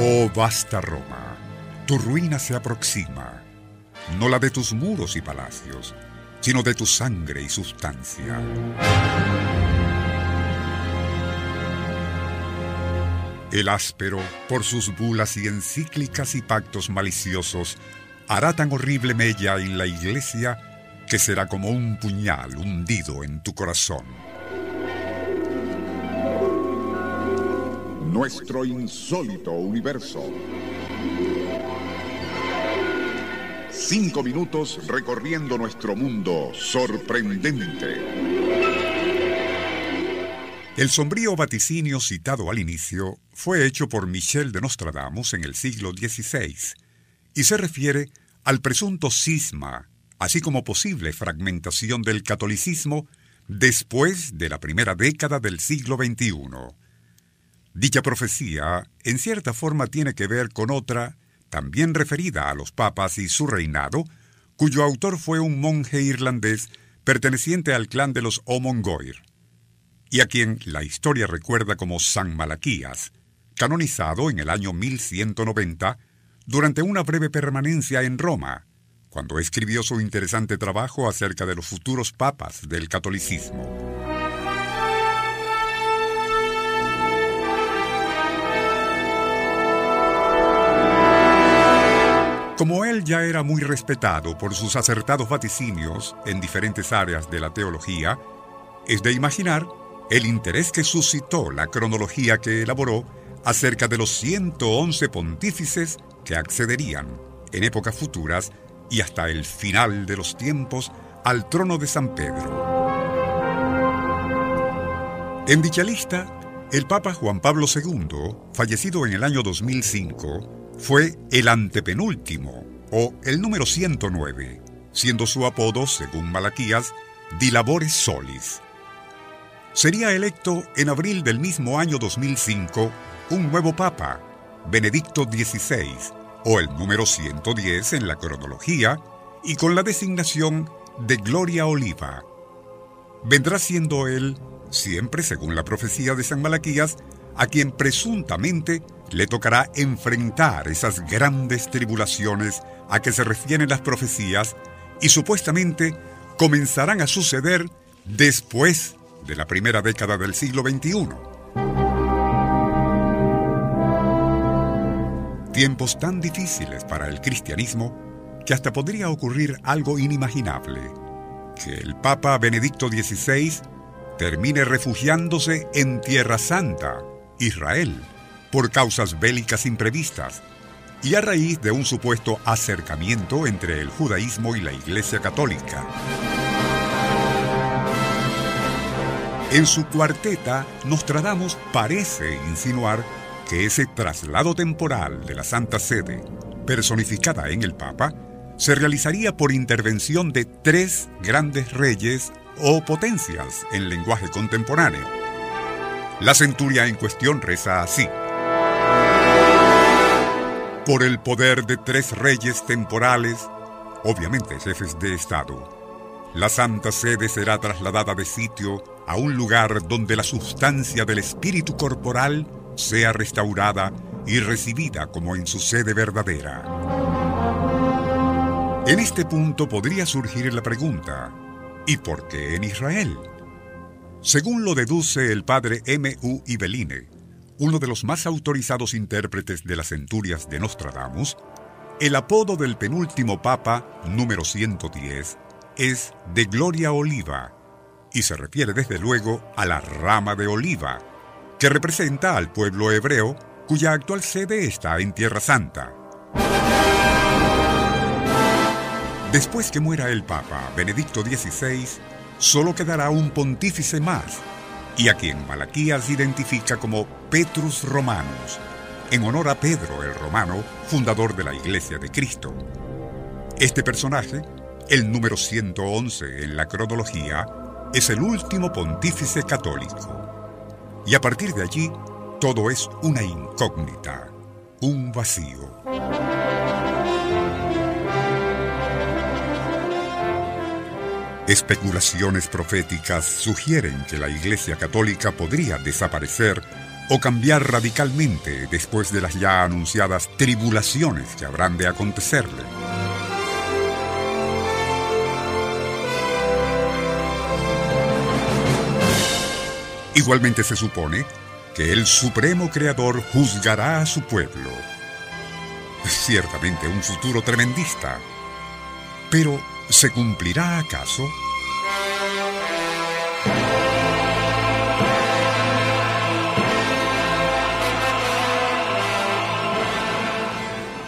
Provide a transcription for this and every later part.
Oh vasta Roma, tu ruina se aproxima, no la de tus muros y palacios, sino de tu sangre y sustancia. El áspero, por sus bulas y encíclicas y pactos maliciosos, hará tan horrible mella en la iglesia que será como un puñal hundido en tu corazón. Nuestro insólito universo. Cinco minutos recorriendo nuestro mundo sorprendente. El sombrío vaticinio citado al inicio fue hecho por Michel de Nostradamus en el siglo XVI y se refiere al presunto cisma, así como posible fragmentación del catolicismo después de la primera década del siglo XXI. Dicha profecía, en cierta forma, tiene que ver con otra, también referida a los papas y su reinado, cuyo autor fue un monje irlandés perteneciente al clan de los Omongoir y a quien la historia recuerda como San Malaquías, canonizado en el año 1190 durante una breve permanencia en Roma, cuando escribió su interesante trabajo acerca de los futuros papas del catolicismo. Como él ya era muy respetado por sus acertados vaticinios en diferentes áreas de la teología, es de imaginar el interés que suscitó la cronología que elaboró acerca de los 111 pontífices que accederían, en épocas futuras y hasta el final de los tiempos, al trono de San Pedro. En dicha lista, el Papa Juan Pablo II, fallecido en el año 2005, fue el antepenúltimo, o el número 109, siendo su apodo, según Malaquías, Dilabores Solis sería electo en abril del mismo año 2005 un nuevo papa, Benedicto XVI, o el número 110 en la cronología, y con la designación de Gloria Oliva. Vendrá siendo él, siempre según la profecía de San Malaquías, a quien presuntamente le tocará enfrentar esas grandes tribulaciones a que se refieren las profecías y supuestamente comenzarán a suceder después de la primera década del siglo XXI. Tiempos tan difíciles para el cristianismo que hasta podría ocurrir algo inimaginable, que el Papa Benedicto XVI termine refugiándose en Tierra Santa, Israel, por causas bélicas imprevistas y a raíz de un supuesto acercamiento entre el judaísmo y la Iglesia Católica. En su cuarteta, Nostradamus parece insinuar que ese traslado temporal de la Santa Sede, personificada en el Papa, se realizaría por intervención de tres grandes reyes o potencias en lenguaje contemporáneo. La centuria en cuestión reza así. Por el poder de tres reyes temporales, obviamente jefes de Estado, la Santa Sede será trasladada de sitio a un lugar donde la sustancia del espíritu corporal sea restaurada y recibida como en su sede verdadera. En este punto podría surgir la pregunta, ¿y por qué en Israel? Según lo deduce el padre M. U. Ibeline, uno de los más autorizados intérpretes de las centurias de Nostradamus, el apodo del penúltimo papa, número 110, es de Gloria Oliva, y se refiere desde luego a la rama de oliva, que representa al pueblo hebreo cuya actual sede está en Tierra Santa. Después que muera el Papa Benedicto XVI, solo quedará un pontífice más, y a quien Malaquías identifica como Petrus Romanus, en honor a Pedro el Romano, fundador de la Iglesia de Cristo. Este personaje, el número 111 en la cronología, es el último pontífice católico. Y a partir de allí, todo es una incógnita, un vacío. Especulaciones proféticas sugieren que la Iglesia Católica podría desaparecer o cambiar radicalmente después de las ya anunciadas tribulaciones que habrán de acontecerle. Igualmente se supone que el Supremo Creador juzgará a su pueblo. Ciertamente un futuro tremendista. Pero, ¿se cumplirá acaso?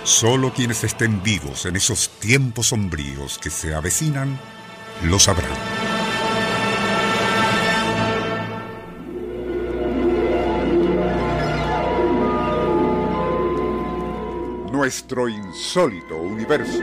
Solo quienes estén vivos en esos tiempos sombríos que se avecinan lo sabrán. Nuestro insólito universo.